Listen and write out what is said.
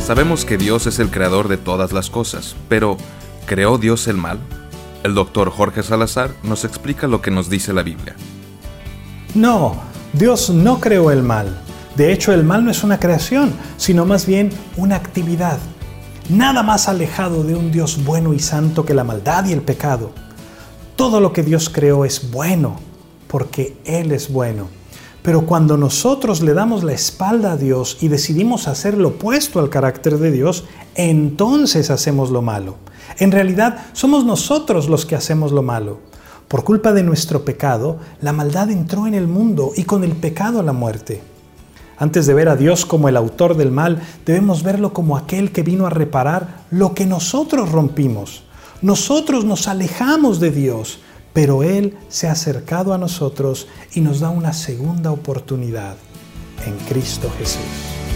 Sabemos que Dios es el creador de todas las cosas, pero ¿creó Dios el mal? El doctor Jorge Salazar nos explica lo que nos dice la Biblia. No, Dios no creó el mal. De hecho, el mal no es una creación, sino más bien una actividad. Nada más alejado de un Dios bueno y santo que la maldad y el pecado. Todo lo que Dios creó es bueno, porque Él es bueno. Pero cuando nosotros le damos la espalda a Dios y decidimos hacer lo opuesto al carácter de Dios, entonces hacemos lo malo. En realidad somos nosotros los que hacemos lo malo. Por culpa de nuestro pecado, la maldad entró en el mundo y con el pecado la muerte. Antes de ver a Dios como el autor del mal, debemos verlo como aquel que vino a reparar lo que nosotros rompimos. Nosotros nos alejamos de Dios, pero Él se ha acercado a nosotros y nos da una segunda oportunidad en Cristo Jesús.